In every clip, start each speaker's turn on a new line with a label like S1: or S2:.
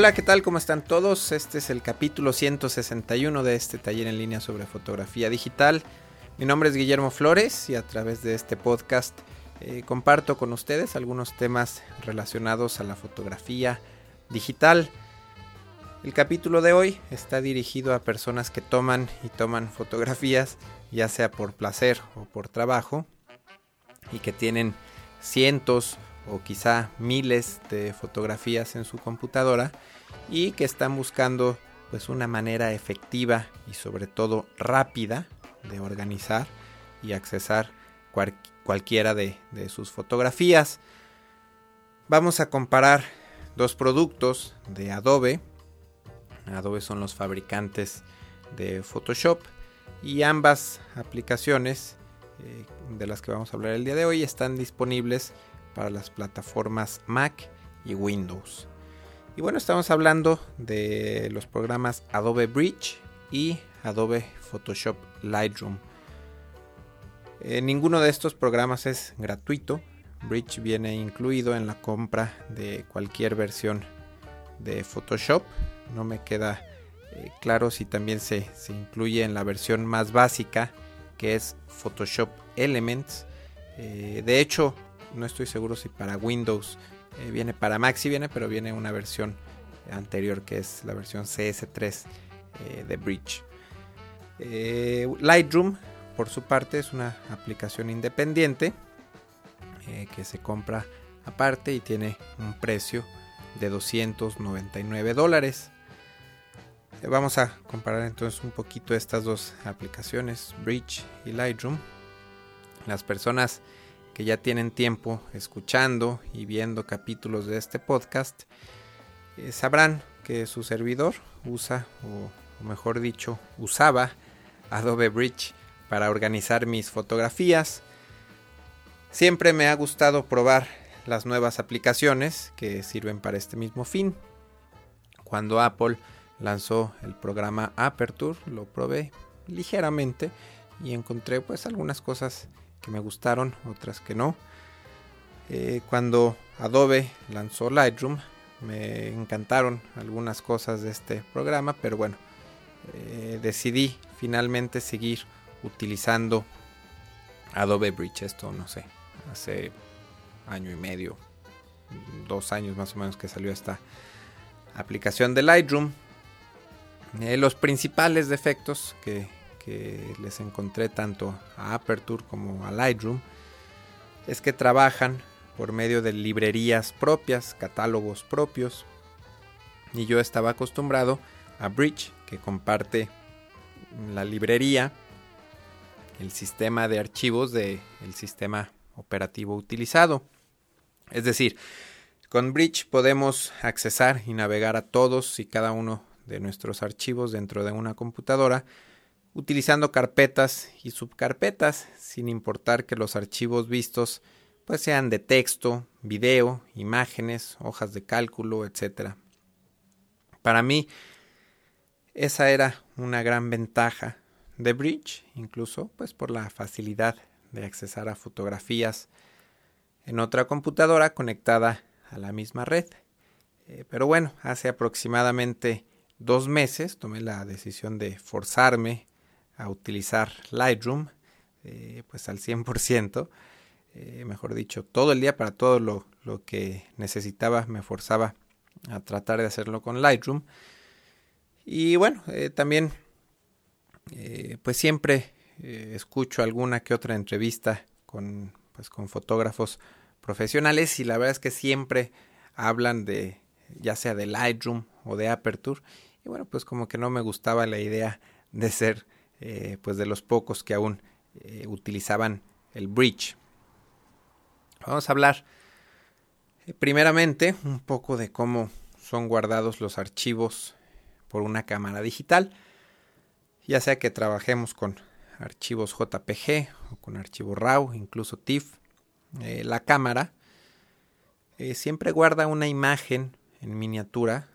S1: Hola, ¿qué tal? ¿Cómo están todos? Este es el capítulo 161 de este taller en línea sobre fotografía digital. Mi nombre es Guillermo Flores y a través de este podcast eh, comparto con ustedes algunos temas relacionados a la fotografía digital. El capítulo de hoy está dirigido a personas que toman y toman fotografías, ya sea por placer o por trabajo, y que tienen cientos o quizá miles de fotografías en su computadora y que están buscando pues una manera efectiva y sobre todo rápida de organizar y accesar cualquiera de, sus fotografías. Vamos a comparar dos productos de Adobe. Adobe son los fabricantes de Photoshop y ambas aplicaciones eh, de las que vamos a hablar el día de hoy están disponibles para las plataformas Mac y Windows. Y bueno, estamos hablando de los programas Adobe Bridge y Adobe Photoshop Lightroom. Eh, ninguno de estos programas es gratuito. Bridge viene incluido en la compra de cualquier versión de Photoshop. No me queda eh, claro si también se, incluye en la versión más básica que es Photoshop Elements. Eh, de hecho, no estoy seguro si para Windows eh, viene, para Mac sí viene, pero viene una versión anterior que es la versión CS3 eh, de Bridge. Eh, Lightroom, por su parte, es una aplicación independiente que se compra aparte y tiene un precio de 299 dólares. Vamos a comparar entonces un poquito estas dos aplicaciones, Bridge y Lightroom. Las personas que ya tienen tiempo escuchando y viendo capítulos de este podcast, eh, sabrán que su servidor usa, o, mejor dicho, usaba Adobe Bridge para organizar mis fotografías. Siempre me ha gustado probar las nuevas aplicaciones que sirven para este mismo fin. Cuando Apple lanzó el programa Aperture, lo probé ligeramente y encontré pues algunas cosas que me gustaron, otras que no. Eh, cuando Adobe lanzó Lightroom, me encantaron algunas cosas de este programa, pero bueno, eh, decidí finalmente seguir utilizando Adobe Bridge. Esto no sé, hace año y medio, dos años más o menos que salió esta aplicación de Lightroom. Eh, los principales defectos que, que les encontré tanto a Aperture como a Lightroom es que trabajan por medio de librerías propias, catálogos propios. Y yo estaba acostumbrado a Bridge, que comparte la librería, el sistema de archivos del sistema operativo utilizado. Es decir, con Bridge podemos accesar y navegar a todos y cada uno de nuestros archivos dentro de una computadora utilizando carpetas y subcarpetas, sin importar que los archivos vistos pues sean de texto, video, imágenes, hojas de cálculo, etc. Para mí esa era una gran ventaja de Bridge, incluso pues por la facilidad de accesar a fotografías en otra computadora conectada a la misma red. Eh, pero bueno, hace aproximadamente dos meses tomé la decisión de forzarme a utilizar Lightroom eh, pues al 100%, eh, mejor dicho, todo el día para todo lo, que necesitaba me forzaba a tratar de hacerlo con Lightroom. Y bueno, eh, también pues siempre escucho alguna que otra entrevista con, pues, con fotógrafos profesionales y la verdad es que siempre hablan de ya sea de Lightroom o de Aperture y bueno pues como que no me gustaba la idea de ser eh, pues de los pocos que aún eh, utilizaban el bridge. Vamos a hablar eh, primeramente un poco de cómo son guardados los archivos por una cámara digital, ya sea que trabajemos con archivos JPG o con archivos RAW, incluso TIFF. la cámara siempre guarda una imagen en miniatura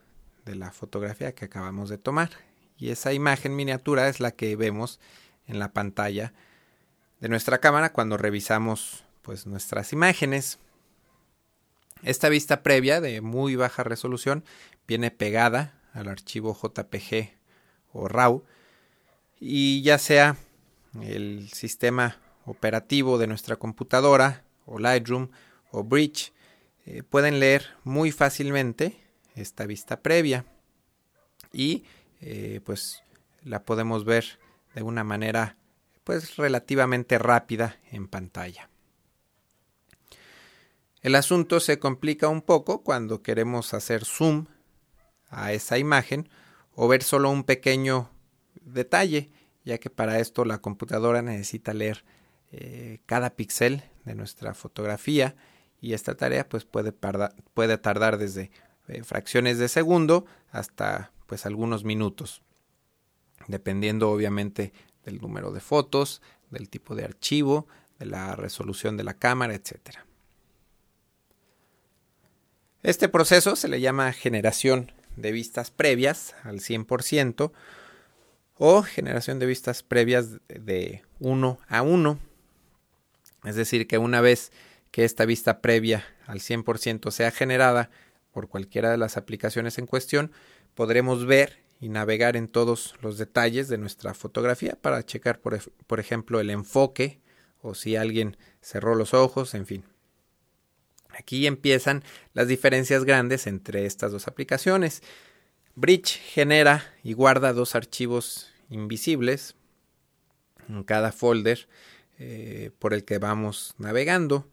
S1: de la fotografía que acabamos de tomar y esa imagen miniatura es la que vemos en la pantalla de nuestra cámara cuando revisamos pues nuestras imágenes. Esta vista previa de muy baja resolución viene pegada al archivo JPG o RAW y ya sea el sistema operativo de nuestra computadora o Lightroom o Bridge eh, pueden leer muy fácilmente esta vista previa y eh, pues la podemos ver de una manera pues relativamente rápida en pantalla. El asunto se complica un poco cuando queremos hacer zoom a esa imagen o ver solo un pequeño detalle, ya que para esto la computadora necesita leer eh, cada píxel de nuestra fotografía y esta tarea pues puede, puede tardar desde eh, fracciones de segundo hasta pues algunos minutos, dependiendo obviamente del número de fotos, del tipo de archivo, de la resolución de la cámara, etc. Este proceso se le llama generación de vistas previas al 100% o generación de vistas previas de 1 a 1. Es decir, que una vez que esta vista previa al 100% sea generada por cualquiera de las aplicaciones en cuestión, podremos ver y navegar en todos los detalles de nuestra fotografía para checar, por, ejemplo, el enfoque o si alguien cerró los ojos, en fin. Aquí empiezan las diferencias grandes entre estas dos aplicaciones. Bridge genera y guarda dos archivos invisibles en cada folder eh, por el que vamos navegando.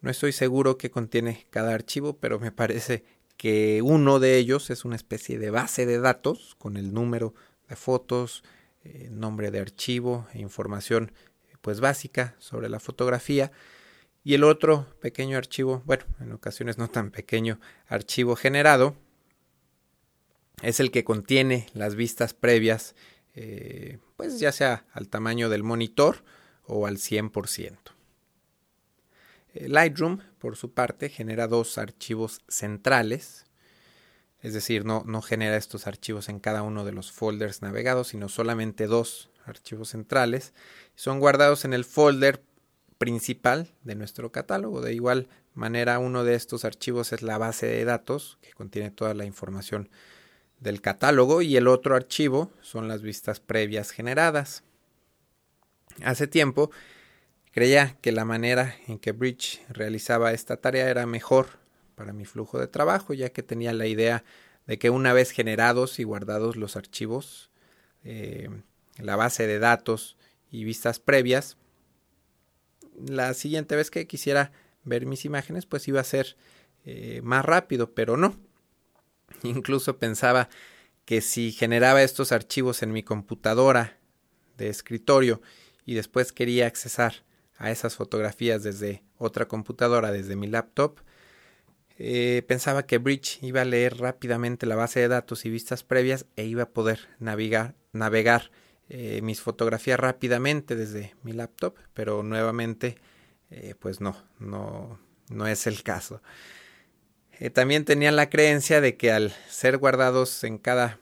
S1: No estoy seguro qué contiene cada archivo, pero me parece que uno de ellos es una especie de base de datos con el número de fotos, eh, nombre de archivo e información pues básica sobre la fotografía y el otro pequeño archivo, bueno, en ocasiones no tan pequeño, archivo generado es el que contiene las vistas previas, eh, pues ya sea al tamaño del monitor o al 100%. Eh, Lightroom, por su parte, genera dos archivos centrales, es decir, no, no genera estos archivos en cada uno de los folders navegados, sino solamente dos archivos centrales. Son guardados en el folder principal de nuestro catálogo. De igual manera, uno de estos archivos es la base de datos que contiene toda la información del catálogo y el otro archivo son las vistas previas generadas. Hace tiempo creía que la manera en que Bridge realizaba esta tarea era mejor para mi flujo de trabajo, ya que tenía la idea de que una vez generados y guardados los archivos, eh, la base de datos y vistas previas, la siguiente vez que quisiera ver mis imágenes, pues iba a ser eh, más rápido, pero no. Incluso pensaba que si generaba estos archivos en mi computadora de escritorio y después quería accesar a esas fotografías desde otra computadora, desde mi laptop, eh, pensaba que Bridge iba a leer rápidamente la base de datos y vistas previas e iba a poder navegar, eh, mis fotografías rápidamente desde mi laptop, pero nuevamente, eh, pues no, no, no es el caso. También tenían la creencia de que al ser guardados en cada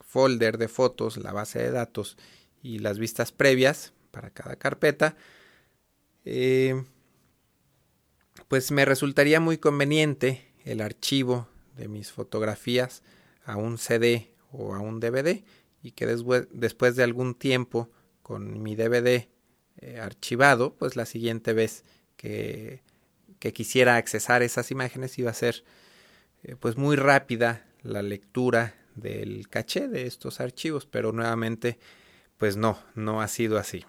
S1: folder de fotos, la base de datos y las vistas previas para cada carpeta, eh, pues me resultaría muy conveniente el archivo de mis fotografías a un CD o a un DVD y que después de algún tiempo con mi DVD eh, archivado, pues la siguiente vez que que quisiera accesar esas imágenes iba a ser eh, pues muy rápida la lectura del caché de estos archivos, pero nuevamente pues no, no ha sido así.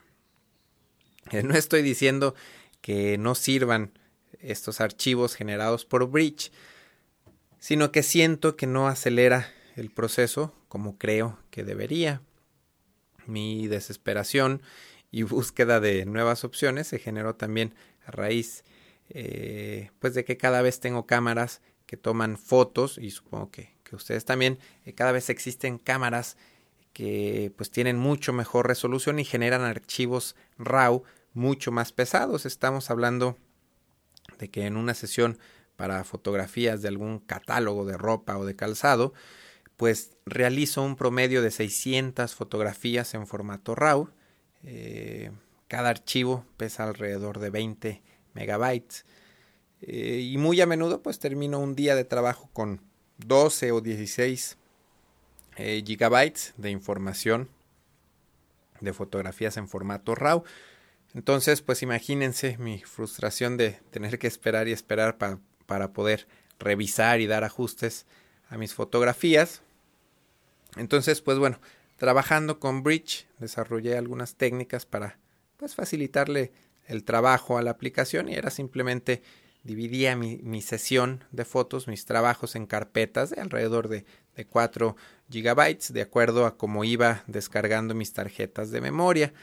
S1: No estoy diciendo que no sirvan estos archivos generados por Bridge, sino que siento que no acelera el proceso como creo que debería. Mi desesperación y búsqueda de nuevas opciones se generó también a raíz eh, pues de que cada vez tengo cámaras que toman fotos y supongo que, ustedes también, eh, cada vez existen cámaras que pues tienen mucho mejor resolución y generan archivos RAW mucho más pesados. Estamos hablando de que en una sesión para fotografías de algún catálogo de ropa o de calzado, pues realizo un promedio de 600 fotografías en formato RAW. Eh, cada archivo pesa alrededor de 20 megabytes. eh, y muy a menudo pues termino un día de trabajo con 12 o 16 eh, gigabytes de información de fotografías en formato RAW. Entonces, pues imagínense mi frustración de tener que esperar y esperar para poder revisar y dar ajustes a mis fotografías. Entonces, pues bueno, trabajando con Bridge desarrollé algunas técnicas para pues facilitarle el trabajo a la aplicación y era simplemente dividía mi, sesión de fotos, mis trabajos en carpetas de alrededor de, de 4 gigabytes, de acuerdo a cómo iba descargando mis tarjetas de memoria.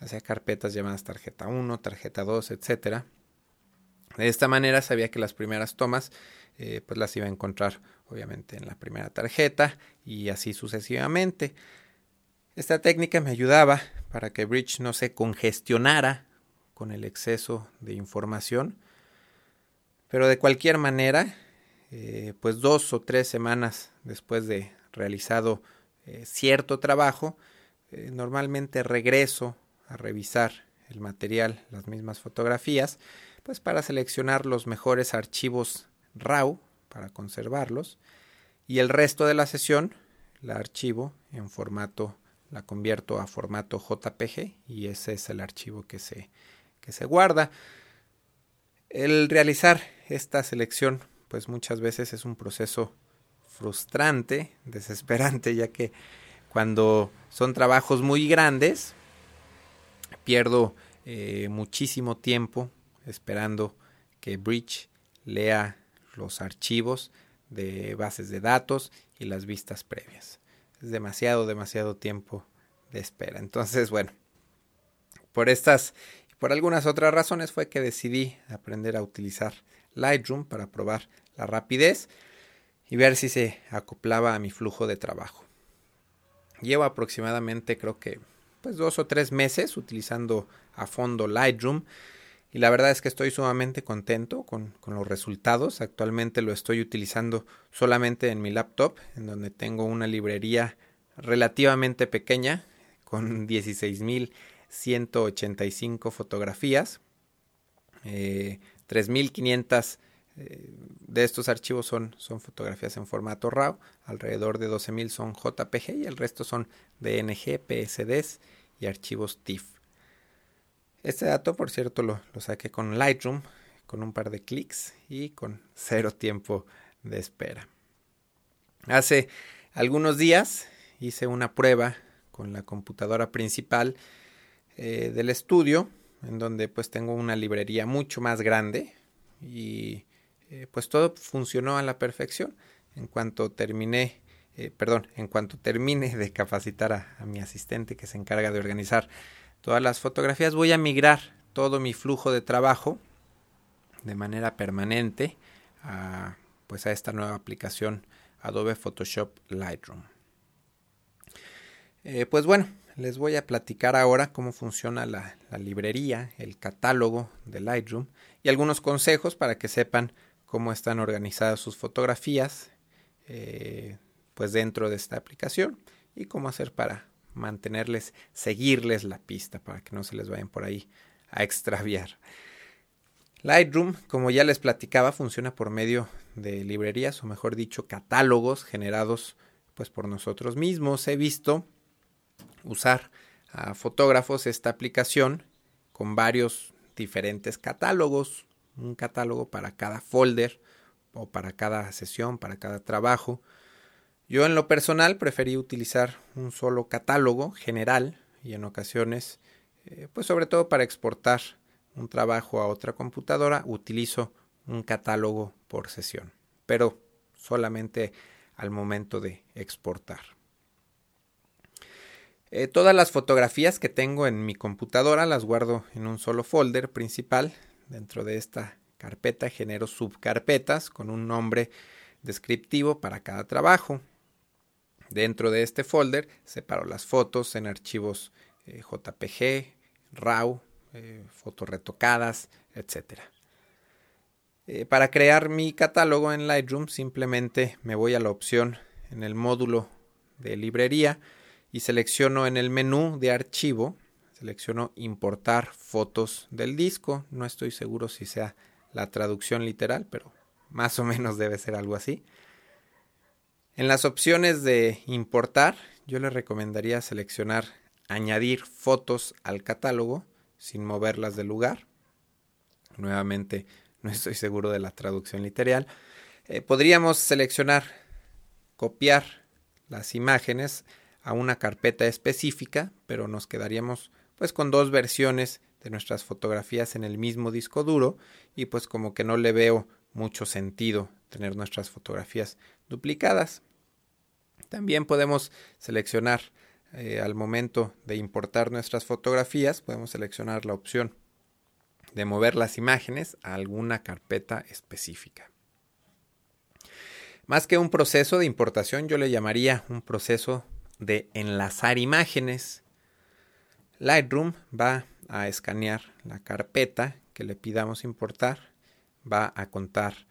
S1: Hacía carpetas llamadas tarjeta 1, tarjeta 2, etcétera. De esta manera sabía que las primeras tomas eh, pues las iba a encontrar obviamente en la primera tarjeta y así sucesivamente. Esta técnica me ayudaba para que Bridge no se congestionara con el exceso de información pero de cualquier manera, eh, pues dos o tres semanas después de realizado eh, cierto trabajo, normalmente regreso a revisar el material, las mismas fotografías, pues para seleccionar los mejores archivos RAW para conservarlos y el resto de la sesión la archivo en formato, la convierto a formato JPG y ese es el archivo que se, que se guarda. El realizar esta selección pues muchas veces es un proceso frustrante, desesperante, ya que cuando son trabajos muy grandes pierdo eh, muchísimo tiempo esperando que Bridge lea los archivos de bases de datos y las vistas previas. Es demasiado, demasiado tiempo de espera. Entonces, bueno, por estas y por algunas otras razones fue que decidí aprender a utilizar Lightroom para probar la rapidez y ver si se acoplaba a mi flujo de trabajo. Llevo aproximadamente creo que pues dos o tres meses utilizando a fondo Lightroom y la verdad es que estoy sumamente contento con, con, los resultados. Actualmente lo estoy utilizando solamente en mi laptop, en donde tengo una librería relativamente pequeña con 16.185 fotografías. Eh, 3.500 eh, de estos archivos son, son fotografías en formato RAW, alrededor de 12.000 son JPG y el resto son DNG, PSDs y archivos TIFF. Este dato, por cierto, lo, saqué con Lightroom, con un par de clics y con cero tiempo de espera. Hace algunos días hice una prueba con la computadora principal eh, del estudio en donde pues tengo una librería mucho más grande y eh, pues todo funcionó a la perfección. En cuanto terminé, eh, perdón, en cuanto termine de capacitar a, mi asistente que se encarga de organizar todas las fotografías, voy a migrar todo mi flujo de trabajo de manera permanente a, pues a esta nueva aplicación Adobe Photoshop Lightroom. Eh, pues bueno, les voy a platicar ahora cómo funciona la, librería, el catálogo de Lightroom y algunos consejos para que sepan cómo están organizadas sus fotografías eh, pues dentro de esta aplicación y cómo hacer para mantenerles, seguirles la pista para que no se les vayan por ahí a extraviar. Lightroom, como ya les platicaba, funciona por medio de librerías o mejor dicho catálogos generados pues por nosotros mismos. He visto usar a fotógrafos esta aplicación con varios diferentes catálogos, un catálogo para cada folder o para cada sesión, para cada trabajo. Yo en lo personal preferí utilizar un solo catálogo general y en ocasiones, eh, pues sobre todo para exportar un trabajo a otra computadora, utilizo un catálogo por sesión, pero solamente al momento de exportar. Eh, todas las fotografías que tengo en mi computadora las guardo en un solo folder principal. Dentro de esta carpeta genero subcarpetas con un nombre descriptivo para cada trabajo. Dentro de este folder separo las fotos en archivos eh, JPG, RAW, eh, fotos retocadas, etc. para crear mi catálogo en Lightroom simplemente me voy a la opción en el módulo de librería y selecciono en el menú de archivo, selecciono importar fotos del disco, no estoy seguro si sea la traducción literal, pero más o menos debe ser algo así. En las opciones de importar, yo le recomendaría seleccionar añadir fotos al catálogo sin moverlas del lugar. Nuevamente, no estoy seguro de la traducción literal. Eh, podríamos seleccionar copiar las imágenes a una carpeta específica, pero nos quedaríamos pues con dos versiones de nuestras fotografías en el mismo disco duro y pues como que no le veo mucho sentido tener nuestras fotografías duplicadas. También podemos seleccionar eh, al momento de importar nuestras fotografías, podemos seleccionar la opción de mover las imágenes a alguna carpeta específica. Más que un proceso de importación, yo le llamaría un proceso de enlazar imágenes. Lightroom va a escanear la carpeta que le pidamos importar, va a contar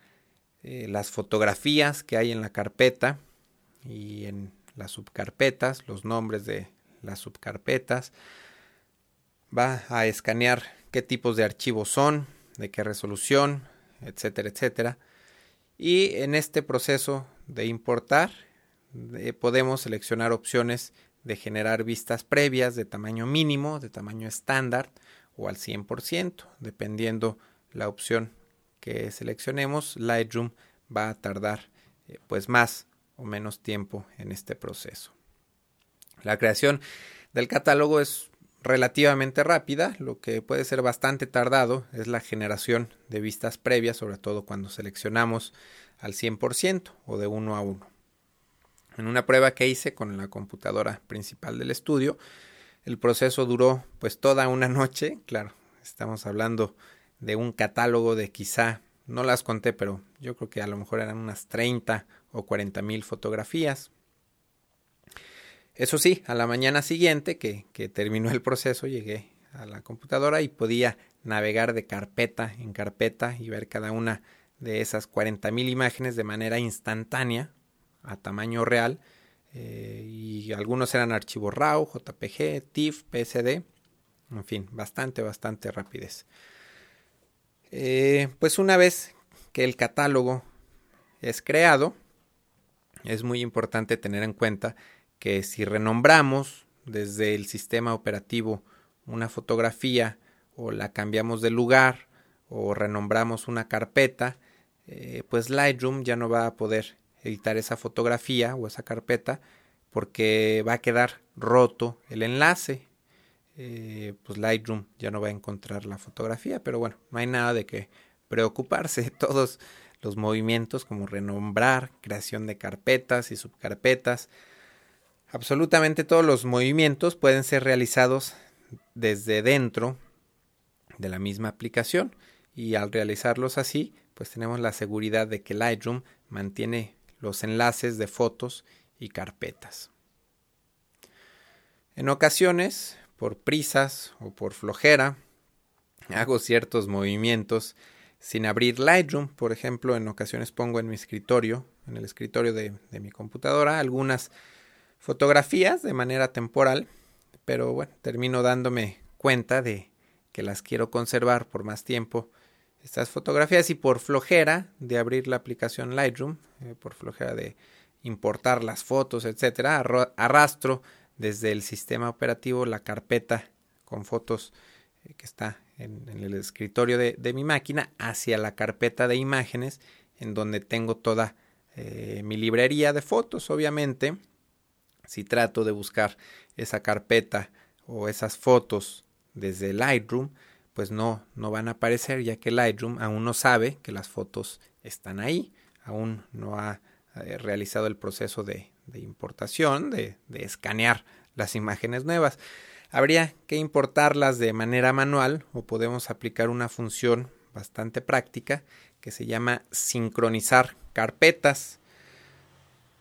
S1: eh, las fotografías que hay en la carpeta y en las subcarpetas, los nombres de las subcarpetas, va a escanear qué tipos de archivos son, de qué resolución, etcétera, etcétera. Y en este proceso de importar podemos seleccionar opciones de generar vistas previas de tamaño mínimo, de tamaño estándar o al 100%, dependiendo la opción que seleccionemos, Lightroom va a tardar eh, pues más o menos tiempo en este proceso. La creación del catálogo es relativamente rápida, lo que puede ser bastante tardado es la generación de vistas previas, sobre todo cuando seleccionamos al 100% o de uno a uno. En una prueba que hice con la computadora principal del estudio, el proceso duró pues toda una noche, claro, estamos hablando de un catálogo de quizá, no las conté, pero yo creo que a lo mejor eran unas 30 o 40 mil fotografías. Eso sí, a la mañana siguiente que, que terminó el proceso llegué a la computadora y podía navegar de carpeta en carpeta y ver cada una de esas 40.000 imágenes de manera instantánea a tamaño real eh, y algunos eran archivos RAW, JPG, TIFF, PSD, en fin, bastante, bastante rapidez. Eh, pues una vez que el catálogo es creado, es muy importante tener en cuenta que si renombramos desde el sistema operativo una fotografía o la cambiamos de lugar o renombramos una carpeta, eh, pues Lightroom ya no va a poder editar esa fotografía o esa carpeta porque va a quedar roto el enlace. Eh, pues Lightroom ya no va a encontrar la fotografía, pero bueno, no hay nada de que preocuparse. Todos los movimientos como renombrar, creación de carpetas y subcarpetas, absolutamente todos los movimientos pueden ser realizados desde dentro de la misma aplicación y al realizarlos así, pues tenemos la seguridad de que Lightroom mantiene los enlaces de fotos y carpetas. En ocasiones, por prisas o por flojera, hago ciertos movimientos sin abrir Lightroom. Por ejemplo, en ocasiones pongo en mi escritorio, en el escritorio de, mi computadora, algunas fotografías de manera temporal, pero bueno, termino dándome cuenta de que las quiero conservar por más tiempo estas fotografías y por flojera de abrir la aplicación Lightroom, eh, por flojera de importar las fotos, etcétera, arrastro desde el sistema operativo la carpeta con fotos eh, que está en, el escritorio de, mi máquina hacia la carpeta de imágenes en donde tengo toda eh, mi librería de fotos. Obviamente, si trato de buscar esa carpeta o esas fotos desde Lightroom, pues no, no van a aparecer ya que Lightroom aún no sabe que las fotos están ahí, aún no ha eh, realizado el proceso de, de importación, de, de escanear las imágenes nuevas. Habría que importarlas de manera manual o podemos aplicar una función bastante práctica que se llama sincronizar carpetas.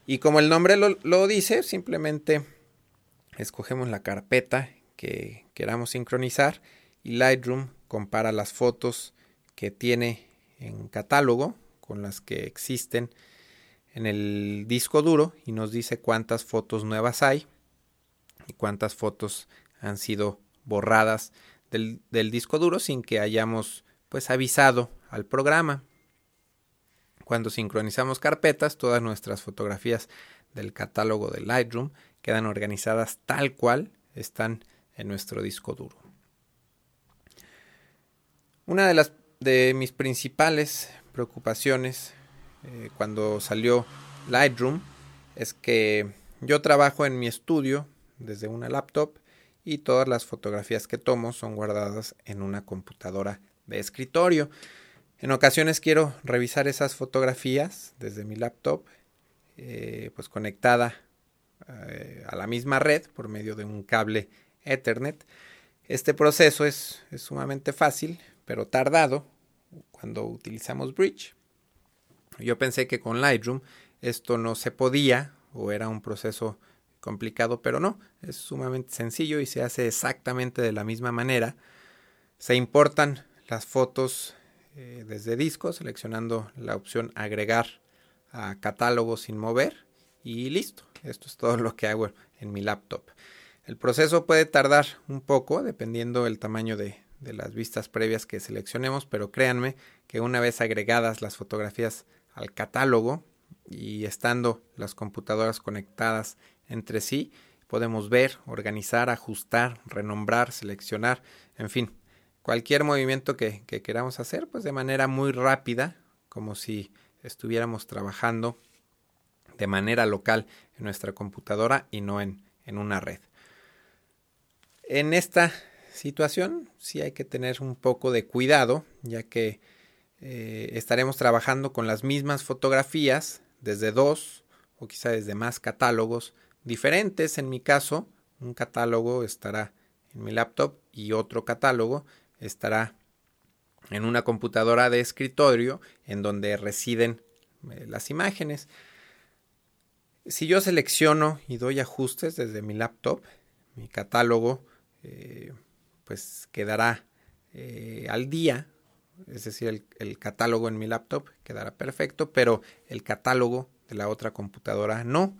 S1: Y como el nombre lo, dice, simplemente escogemos la carpeta que queramos sincronizar y Lightroom compara las fotos que tiene en catálogo con las que existen en el disco duro y nos dice cuántas fotos nuevas hay y cuántas fotos han sido borradas del, disco duro sin que hayamos pues avisado al programa. Cuando sincronizamos carpetas, todas nuestras fotografías del catálogo de Lightroom quedan organizadas tal cual están en nuestro disco duro. Una de las de mis principales preocupaciones eh, cuando salió Lightroom es que yo trabajo en mi estudio desde una laptop y todas las fotografías que tomo son guardadas en una computadora de escritorio. En ocasiones quiero revisar esas fotografías desde mi laptop, eh, pues conectada eh, a la misma red por medio de un cable Ethernet. Este proceso es, es sumamente fácil, pero tardado cuando utilizamos Bridge. Yo pensé que con Lightroom esto no se podía o era un proceso complicado, pero no, es sumamente sencillo y se hace exactamente de la misma manera. Se importan las fotos eh, desde disco, seleccionando la opción agregar a catálogo sin mover y listo. Esto es todo lo que hago en mi laptop. El proceso puede tardar un poco dependiendo del tamaño de, de las vistas previas que seleccionemos, pero créanme que una vez agregadas las fotografías al catálogo y estando las computadoras conectadas entre sí, podemos ver, organizar, ajustar, renombrar, seleccionar, en fin, cualquier movimiento que, queramos hacer, pues de manera muy rápida, como si estuviéramos trabajando de manera local en nuestra computadora y no en, en una red. En esta situación sí hay que tener un poco de cuidado, ya que eh, estaremos trabajando con las mismas fotografías desde dos o quizá desde más catálogos diferentes. En mi caso, un catálogo estará en mi laptop y otro catálogo estará en una computadora de escritorio en donde residen eh, las imágenes. Si yo selecciono y doy ajustes desde mi laptop, mi catálogo eh, pues quedará al día, es decir, el, catálogo en mi laptop quedará perfecto, pero el catálogo de la otra computadora no.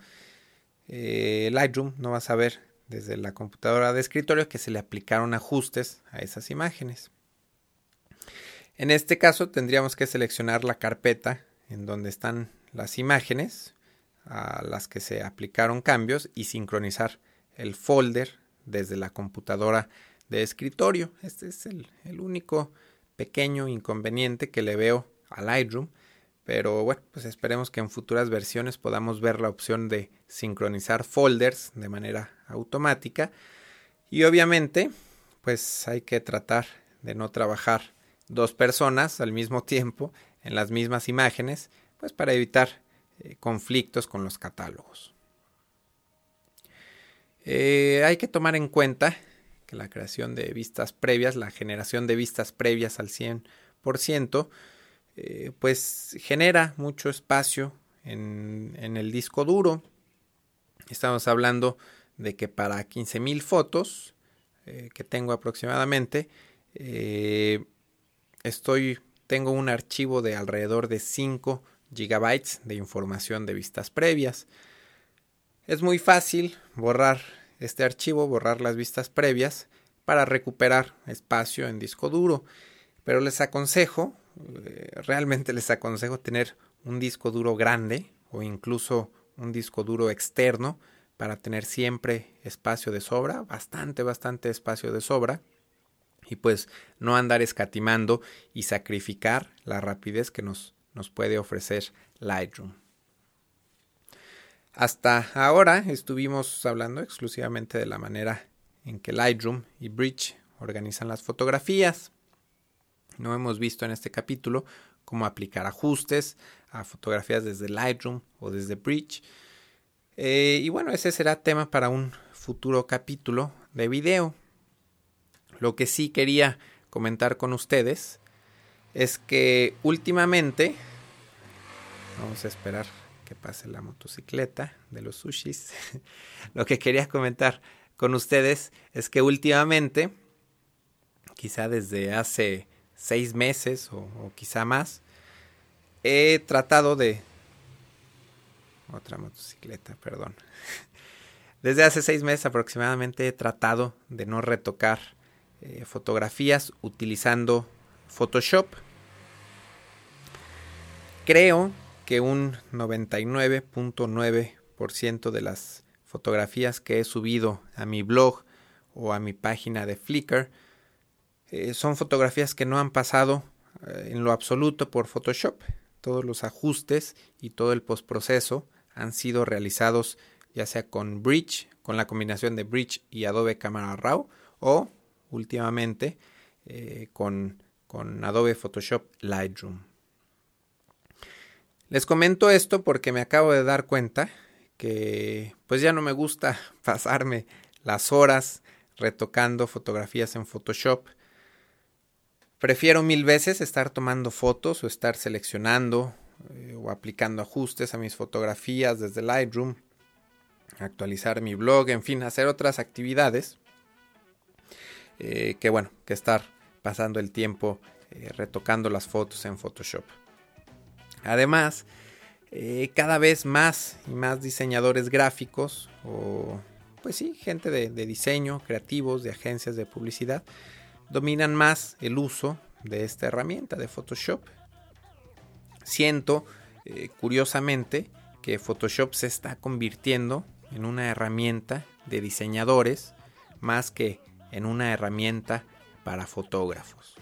S1: Eh, Lightroom no va a saber desde la computadora de escritorio que se le aplicaron ajustes a esas imágenes. En este caso tendríamos que seleccionar la carpeta en donde están las imágenes a las que se aplicaron cambios y sincronizar el folder desde la computadora de escritorio. Este es el, único pequeño inconveniente que le veo a Lightroom. Pero bueno, pues esperemos que en futuras versiones podamos ver la opción de sincronizar folders de manera automática. Y obviamente, pues hay que tratar de no trabajar dos personas al mismo tiempo en las mismas imágenes, pues para evitar eh, conflictos con los catálogos. Eh, hay que tomar en cuenta que la creación de vistas previas, la generación de vistas previas al 100%, eh, pues genera mucho espacio en, el disco duro. Estamos hablando de que para 15.000 fotos eh, que tengo aproximadamente, eh, estoy, tengo un archivo de alrededor de 5 gigabytes de información de vistas previas. Es muy fácil borrar este archivo, borrar las vistas previas para recuperar espacio en disco duro. Pero les aconsejo, eh, realmente les aconsejo tener un disco duro grande o incluso un disco duro externo para tener siempre espacio de sobra, bastante, bastante espacio de sobra y pues no andar escatimando y sacrificar la rapidez que nos, nos puede ofrecer Lightroom. Hasta ahora estuvimos hablando exclusivamente de la manera en que Lightroom y Bridge organizan las fotografías. No hemos visto en este capítulo cómo aplicar ajustes a fotografías desde Lightroom o desde Bridge. Eh, y bueno, ese será tema para un futuro capítulo de video. Lo que sí quería comentar con ustedes es que últimamente, vamos a esperar pase la motocicleta de los sushis. Lo que quería comentar con ustedes es que últimamente, quizá desde hace seis meses o, quizá más, he tratado de... Otra motocicleta, perdón. Desde hace seis meses aproximadamente he tratado de no retocar eh, fotografías utilizando Photoshop. creo que un 99.9% de las fotografías que he subido a mi blog o a mi página de Flickr eh, son fotografías que no han pasado eh, en lo absoluto por Photoshop. Todos los ajustes y todo el postproceso han sido realizados ya sea con Bridge, con la combinación de Bridge y Adobe Camera Raw o últimamente eh, con, con Adobe Photoshop Lightroom. Les comento esto porque me acabo de dar cuenta que pues ya no me gusta pasarme las horas retocando fotografías en Photoshop. Prefiero mil veces estar tomando fotos o estar seleccionando eh, o aplicando ajustes a mis fotografías desde Lightroom, actualizar mi blog, en fin, hacer otras actividades eh, que bueno, que estar pasando el tiempo eh, retocando las fotos en Photoshop. Además, eh, cada vez más y más diseñadores gráficos o pues sí, gente de, diseño, creativos, de agencias de publicidad, dominan más el uso de esta herramienta de Photoshop. Siento, curiosamente, que Photoshop se está convirtiendo en una herramienta de diseñadores más que en una herramienta para fotógrafos.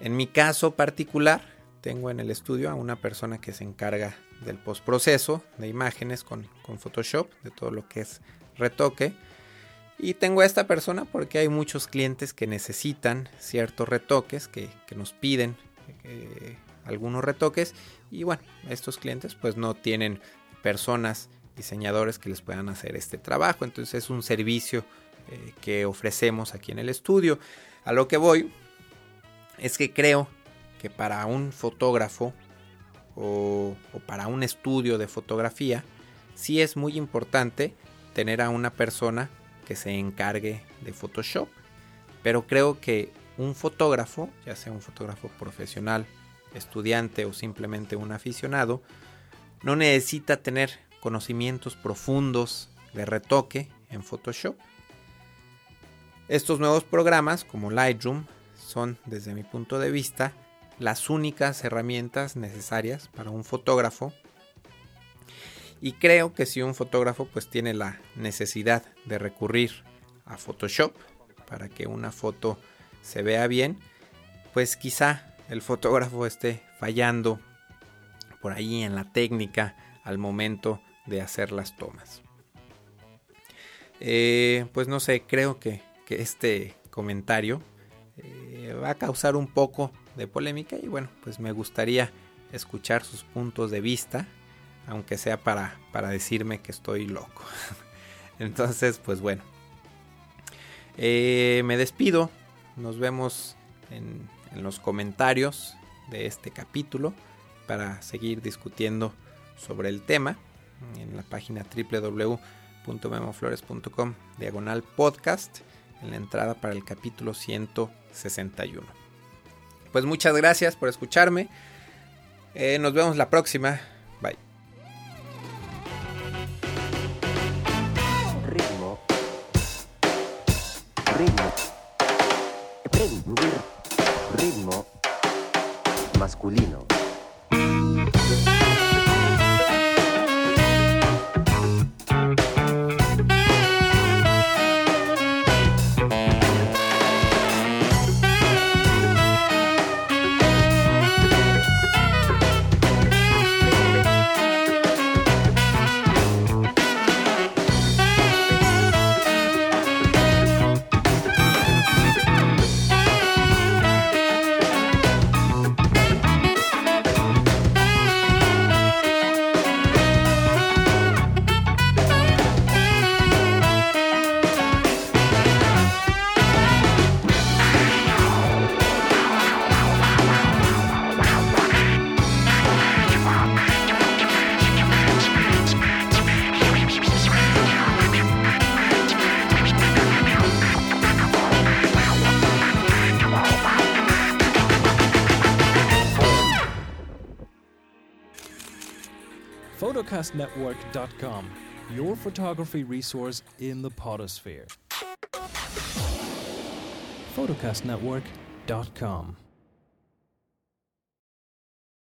S1: En mi caso particular, tengo en el estudio a una persona que se encarga del postproceso de imágenes con, Photoshop, de todo lo que es retoque. Y tengo a esta persona porque hay muchos clientes que necesitan ciertos retoques, que, nos piden eh, algunos retoques. Y bueno, estos clientes pues no tienen personas, diseñadores que les puedan hacer este trabajo. Entonces es un servicio eh, que ofrecemos aquí en el estudio. A lo que voy es que creo que para un fotógrafo o, para un estudio de fotografía, sí es muy importante tener a una persona que se encargue de Photoshop. Pero creo que un fotógrafo, ya sea un fotógrafo profesional, estudiante o simplemente un aficionado, no necesita tener conocimientos profundos de retoque en Photoshop. Estos nuevos programas como Lightroom son, desde mi punto de vista, las únicas herramientas necesarias para un fotógrafo. Y creo que si un fotógrafo pues tiene la necesidad de recurrir a Photoshop para que una foto se vea bien, pues quizá el fotógrafo esté fallando por ahí en la técnica al momento de hacer las tomas. Eh, pues no sé, creo que este comentario eh, va a causar un poco de polémica y bueno, pues me gustaría escuchar sus puntos de vista, aunque sea para, para decirme que estoy loco. Entonces, pues bueno, eh, me despido, nos vemos en, en los comentarios de este capítulo para seguir discutiendo sobre el tema en la página www.memoflores.com diagonal podcast en la entrada para el capítulo 161. Pues muchas gracias por escucharme. Eh, nos vemos la próxima.
S2: photocastnetwork.com, your photography resource in the potosphere. photocastnetwork.com